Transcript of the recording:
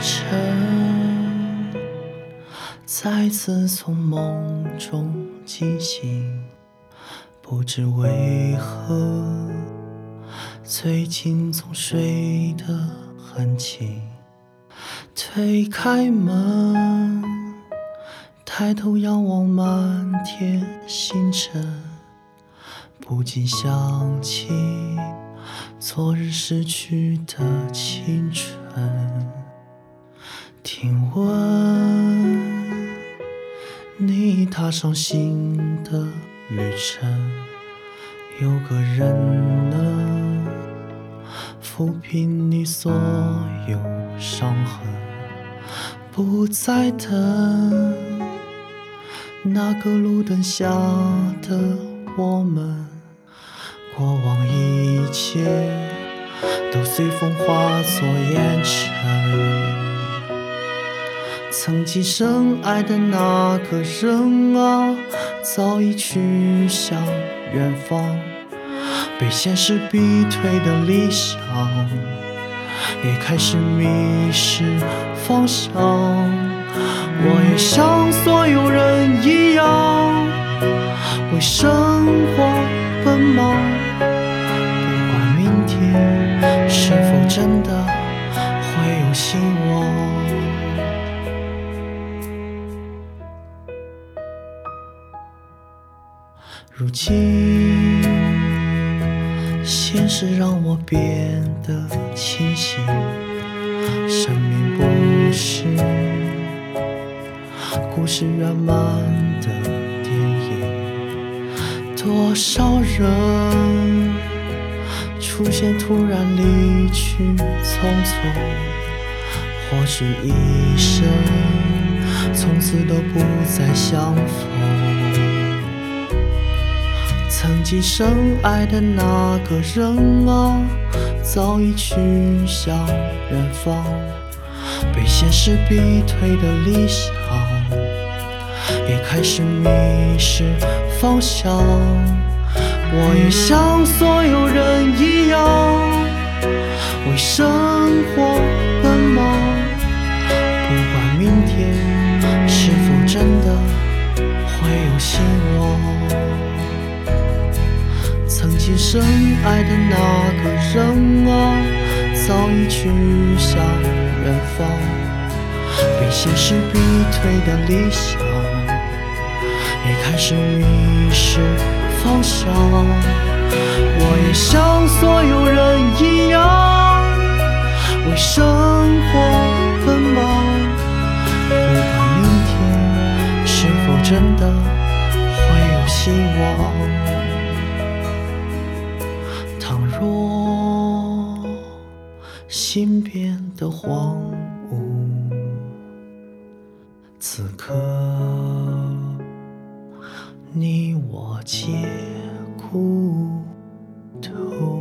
晨，再次从梦中惊醒，不知为何，最近总睡得很轻。推开门，抬头仰望满天星辰，不禁想起昨日逝去的青春。听闻你踏上新的旅程，有个人能抚平你所有伤痕。不再等那个路灯下的我们，过往一切都随风化作烟尘。曾经深爱的那个人啊，早已去向远方，被现实逼退的理想，也开始迷失方向。我也像所有人一样，为生如今，现实让我变得清醒。生命不是故事圆满的电影，多少人出现突然离去匆匆，或许一生从此都不再相逢。曾经深爱的那个人啊，早已去向远方，被现实逼退的理想，也开始迷失方向。我也像所有人一样，为生活奔忙，曾经深爱的那个人啊，早已去向远方，被现实逼退的理想，也开始迷失方向。我也像所有人一样，为生活奔忙，不管明天是否真的会有希望。心变得荒芜，此刻你我皆孤独。